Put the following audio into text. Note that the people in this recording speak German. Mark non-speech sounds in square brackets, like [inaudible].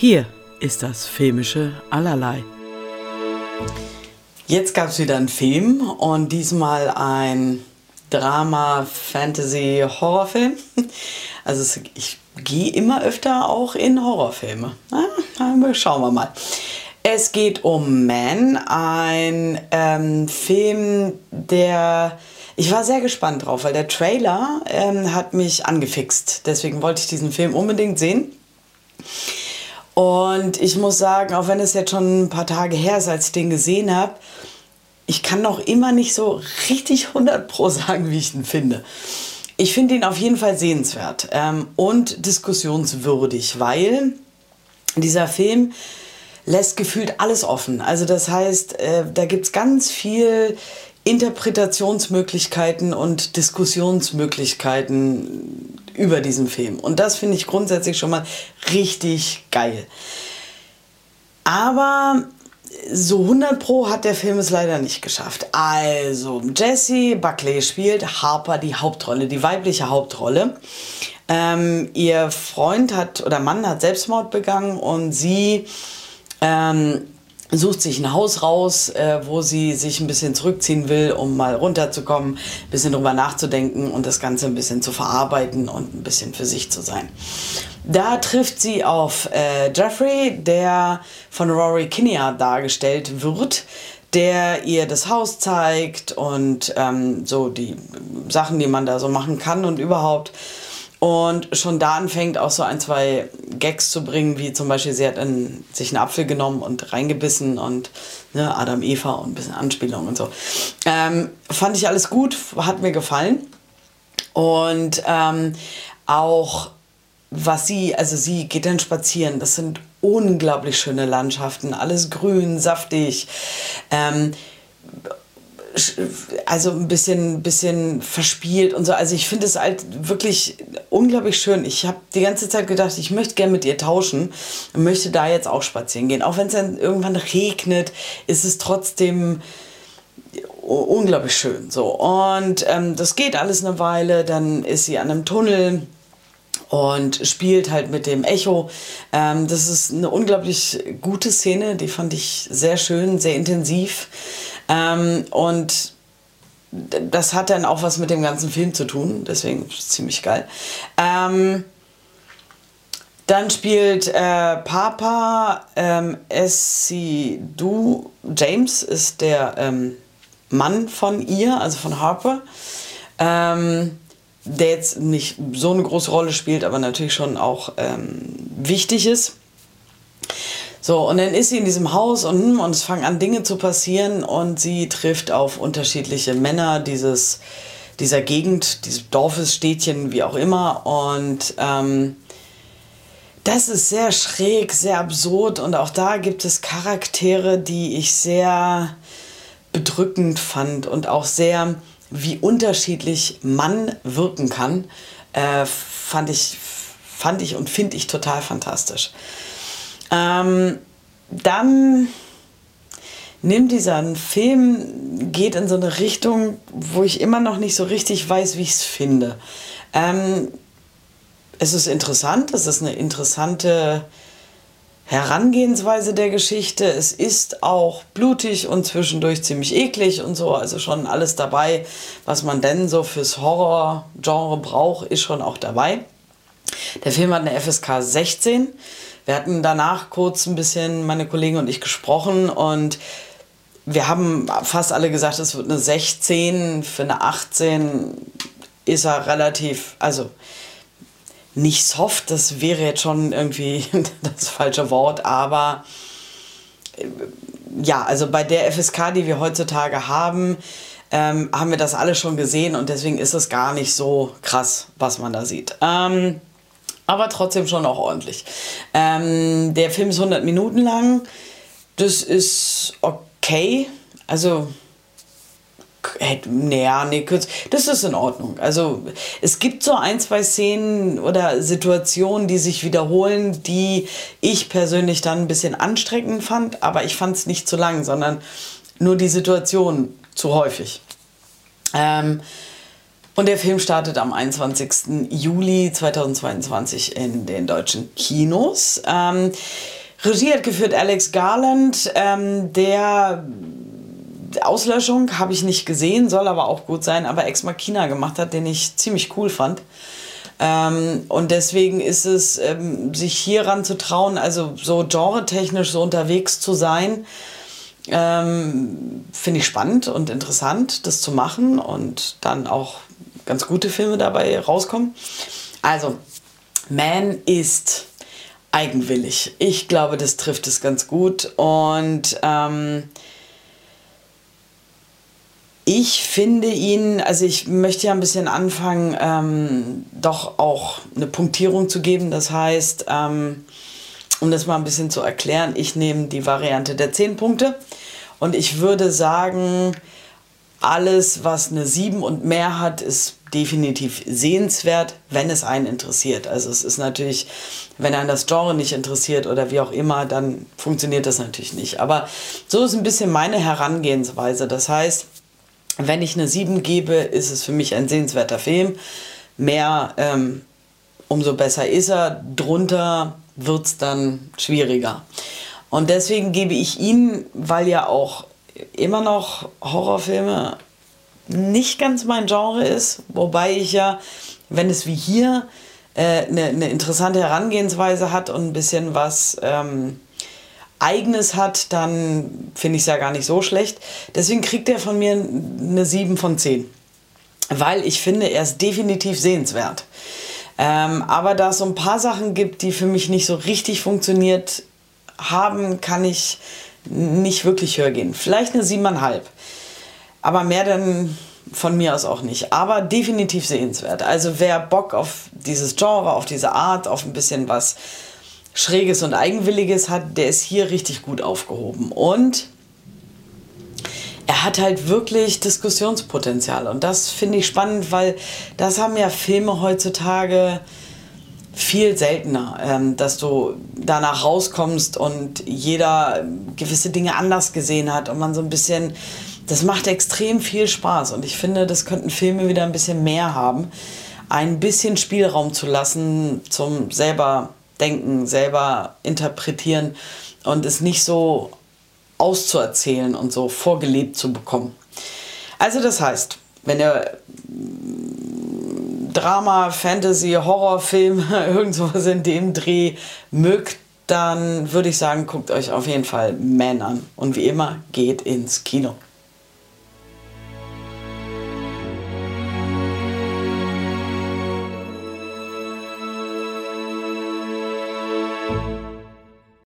Hier ist das filmische Allerlei. Jetzt gab es wieder einen Film und diesmal ein Drama, Fantasy, Horrorfilm. [laughs] Also ich gehe immer öfter auch in Horrorfilme. Na, schauen wir mal. Es geht um Man, ein ähm, Film, der ich war sehr gespannt drauf, weil der Trailer ähm, hat mich angefixt. Deswegen wollte ich diesen Film unbedingt sehen. Und ich muss sagen, auch wenn es jetzt schon ein paar Tage her ist, als ich den gesehen habe, ich kann noch immer nicht so richtig 100 pro sagen, wie ich ihn finde. Ich finde ihn auf jeden Fall sehenswert ähm, und diskussionswürdig, weil dieser Film lässt gefühlt alles offen. Also das heißt, äh, da gibt es ganz viel Interpretationsmöglichkeiten und Diskussionsmöglichkeiten über diesen Film. Und das finde ich grundsätzlich schon mal richtig geil. Aber so 100 Pro hat der Film es leider nicht geschafft. Also, Jessie Buckley spielt Harper die Hauptrolle, die weibliche Hauptrolle. Ähm, ihr Freund hat oder Mann hat Selbstmord begangen und sie ähm, sucht sich ein Haus raus, äh, wo sie sich ein bisschen zurückziehen will, um mal runterzukommen, ein bisschen drüber nachzudenken und das Ganze ein bisschen zu verarbeiten und ein bisschen für sich zu sein. Da trifft sie auf äh, Jeffrey, der von Rory Kinnear dargestellt wird, der ihr das Haus zeigt und ähm, so die Sachen, die man da so machen kann und überhaupt. Und schon da anfängt auch so ein, zwei Gags zu bringen, wie zum Beispiel, sie hat in, sich einen Apfel genommen und reingebissen und ne, Adam, Eva und ein bisschen Anspielung und so. Ähm, fand ich alles gut, hat mir gefallen. Und ähm, auch was sie, also sie geht dann spazieren, das sind unglaublich schöne Landschaften, alles grün, saftig. Ähm, also ein bisschen, bisschen verspielt und so. Also ich finde es halt wirklich unglaublich schön. Ich habe die ganze Zeit gedacht, ich möchte gerne mit ihr tauschen und möchte da jetzt auch spazieren gehen. Auch wenn es dann irgendwann regnet, ist es trotzdem unglaublich schön. So. Und ähm, das geht alles eine Weile. Dann ist sie an einem Tunnel und spielt halt mit dem Echo. Ähm, das ist eine unglaublich gute Szene, die fand ich sehr schön, sehr intensiv. Ähm, und das hat dann auch was mit dem ganzen Film zu tun, deswegen ist es ziemlich geil. Ähm, dann spielt äh, Papa ähm, Essie Du James ist der ähm, Mann von ihr, also von Harper. Ähm, der jetzt nicht so eine große Rolle spielt, aber natürlich schon auch ähm, wichtig ist. So, und dann ist sie in diesem Haus und, hm, und es fangen an, Dinge zu passieren und sie trifft auf unterschiedliche Männer dieses, dieser Gegend, dieses Dorfes, Städtchen, wie auch immer. Und ähm, das ist sehr schräg, sehr absurd und auch da gibt es Charaktere, die ich sehr bedrückend fand und auch sehr, wie unterschiedlich Mann wirken kann, äh, fand, ich, fand ich und finde ich total fantastisch. Ähm, dann nimmt dieser Film, geht in so eine Richtung, wo ich immer noch nicht so richtig weiß, wie ich es finde. Ähm, es ist interessant, es ist eine interessante Herangehensweise der Geschichte. Es ist auch blutig und zwischendurch ziemlich eklig und so. Also schon alles dabei, was man denn so fürs Horror-Genre braucht, ist schon auch dabei. Der Film hat eine FSK 16. Wir hatten danach kurz ein bisschen, meine Kollegen und ich, gesprochen und wir haben fast alle gesagt, es wird eine 16. Für eine 18 ist er relativ, also nicht soft, das wäre jetzt schon irgendwie [laughs] das falsche Wort, aber äh, ja, also bei der FSK, die wir heutzutage haben, ähm, haben wir das alle schon gesehen und deswegen ist es gar nicht so krass, was man da sieht. Ähm, aber trotzdem schon auch ordentlich. Ähm, der Film ist 100 Minuten lang. Das ist okay. Also, naja, nee, kurz. Das ist in Ordnung. Also, es gibt so ein, zwei Szenen oder Situationen, die sich wiederholen, die ich persönlich dann ein bisschen anstrengend fand, aber ich fand es nicht zu lang, sondern nur die Situation zu häufig. Ähm, Und der Film startet am 21. Juli 2022 in den deutschen Kinos. Ähm, Regie hat geführt Alex Garland, ähm, der Auslöschung habe ich nicht gesehen, soll aber auch gut sein, aber Ex Machina gemacht hat, den ich ziemlich cool fand. Ähm, und deswegen ist es, ähm, sich hieran zu trauen, also so genretechnisch so unterwegs zu sein, ähm, finde ich spannend und interessant, das zu machen und dann auch ganz gute Filme dabei rauskommen. Also, Man ist eigenwillig. Ich glaube, das trifft es ganz gut und ähm, ich finde ihn, also ich möchte ja ein bisschen anfangen, ähm, doch auch eine Punktierung zu geben. Das heißt, ähm, um das mal ein bisschen zu erklären, ich nehme die Variante der 10 Punkte und ich würde sagen, alles, was eine 7 und mehr hat, ist definitiv sehenswert, wenn es einen interessiert. Also es ist natürlich, wenn einen das Genre nicht interessiert oder wie auch immer, dann funktioniert das natürlich nicht. Aber so ist ein bisschen meine Herangehensweise. Das heißt, wenn ich eine 7 gebe, ist es für mich ein sehenswerter Film. Mehr, ähm, umso besser ist er. Drunter wird es dann schwieriger. Und deswegen gebe ich ihn, weil ja auch immer noch Horrorfilme nicht ganz mein Genre ist, wobei ich ja, wenn es wie hier eine äh, ne, ne interessante Herangehensweise hat und ein bisschen was ähm, Eigenes hat, dann finde ich es ja gar nicht so schlecht. Deswegen kriegt er von mir eine 7 von 10. Weil ich finde, er ist definitiv sehenswert. Ähm, aber da es so ein paar Sachen gibt, die für mich nicht so richtig funktioniert haben, kann ich nicht wirklich höher gehen. Vielleicht eine 7,5. Aber mehr dann von mir aus auch nicht. Aber definitiv sehenswert. Also wer Bock auf dieses Genre, auf diese Art, auf ein bisschen was Schräges und Eigenwilliges hat, der ist hier richtig gut aufgehoben. Und er hat halt wirklich Diskussionspotenzial. Und das finde ich spannend, weil das haben ja Filme heutzutage viel seltener, ähm, dass du danach rauskommst und jeder gewisse Dinge anders gesehen hat und man so ein bisschen, das macht extrem viel Spaß und ich finde, das könnten Filme wieder ein bisschen mehr haben, ein bisschen Spielraum zu lassen zum selber denken, selber interpretieren und es nicht so auszuerzählen und so vorgelebt zu bekommen. Also das heißt, wenn ihr Drama, Fantasy, Horrorfilm, [laughs] irgend sowas in dem Dreh mögt, dann würde ich sagen, guckt euch auf jeden Fall Man an. Und wie immer, geht ins Kino.